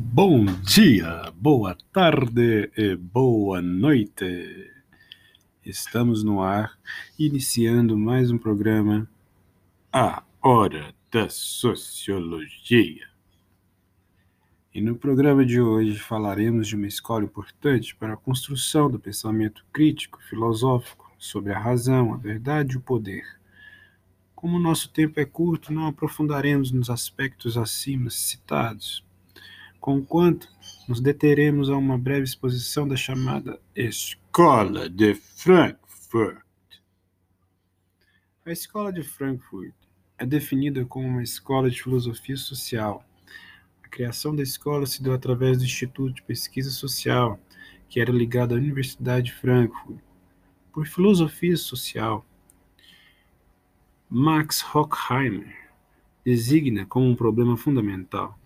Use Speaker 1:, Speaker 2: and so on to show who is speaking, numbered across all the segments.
Speaker 1: Bom dia, boa tarde e boa noite. Estamos no ar, iniciando mais um programa, A Hora da Sociologia. E no programa de hoje falaremos de uma escola importante para a construção do pensamento crítico, filosófico, sobre a razão, a verdade e o poder. Como nosso tempo é curto, não aprofundaremos nos aspectos acima citados conquanto nos deteremos a uma breve exposição da chamada Escola de Frankfurt. A Escola de Frankfurt é definida como uma escola de filosofia social. A criação da escola se deu através do Instituto de Pesquisa Social, que era ligado à Universidade de Frankfurt. Por filosofia social, Max Horkheimer designa como um problema fundamental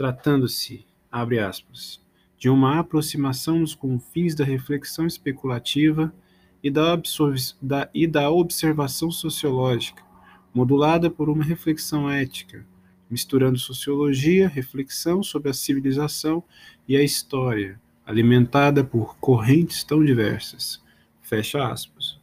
Speaker 1: tratando-se, abre aspas, de uma aproximação nos confins da reflexão especulativa e da, da, e da observação sociológica, modulada por uma reflexão ética, misturando sociologia, reflexão sobre a civilização e a história, alimentada por correntes tão diversas. Fecha aspas.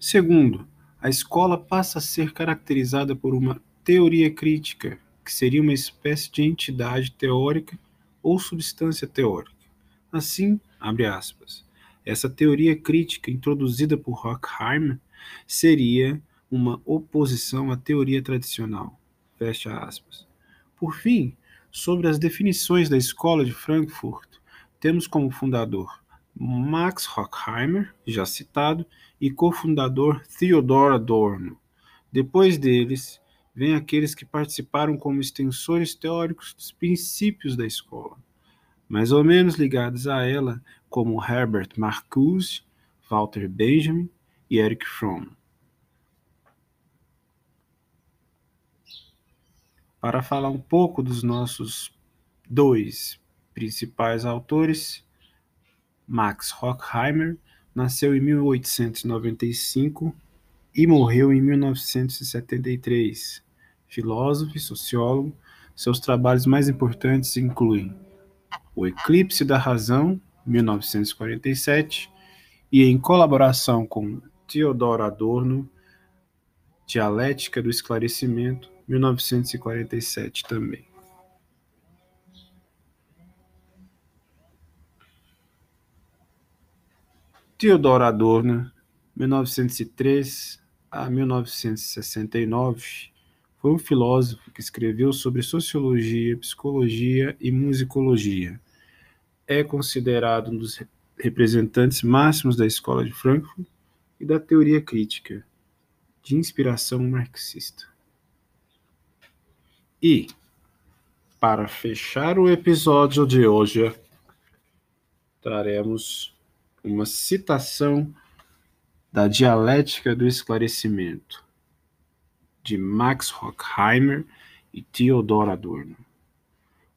Speaker 1: Segundo, a escola passa a ser caracterizada por uma teoria crítica que seria uma espécie de entidade teórica ou substância teórica. Assim, abre aspas, essa teoria crítica introduzida por Horkheimer seria uma oposição à teoria tradicional. Fecha aspas. Por fim, sobre as definições da Escola de Frankfurt, temos como fundador Max Horkheimer, já citado, e cofundador Theodor Adorno. Depois deles, vêm aqueles que participaram como extensores teóricos dos princípios da escola, mais ou menos ligados a ela, como Herbert Marcuse, Walter Benjamin e Erich Fromm. Para falar um pouco dos nossos dois principais autores, Max Horkheimer nasceu em 1895 e morreu em 1973 filósofo e sociólogo, seus trabalhos mais importantes incluem O Eclipse da Razão, 1947, e em colaboração com Theodor Adorno, Dialética do Esclarecimento, 1947 também. Theodor Adorno, 1903 a 1969, foi um filósofo que escreveu sobre sociologia, psicologia e musicologia. É considerado um dos representantes máximos da escola de Frankfurt e da teoria crítica, de inspiração marxista. E, para fechar o episódio de hoje, traremos uma citação da dialética do esclarecimento de Max Horkheimer e Theodor Adorno.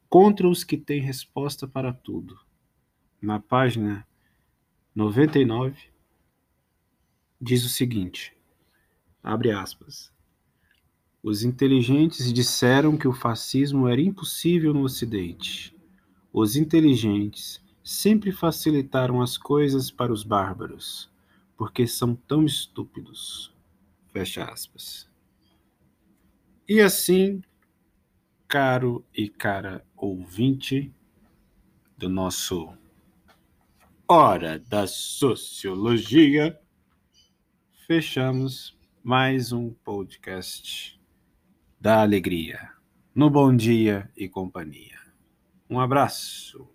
Speaker 1: Contra os que têm resposta para tudo. Na página 99 diz o seguinte: abre aspas. Os inteligentes disseram que o fascismo era impossível no Ocidente. Os inteligentes sempre facilitaram as coisas para os bárbaros, porque são tão estúpidos. Fecha aspas. E assim, caro e cara ouvinte do nosso Hora da Sociologia, fechamos mais um podcast da alegria, no Bom Dia e Companhia. Um abraço.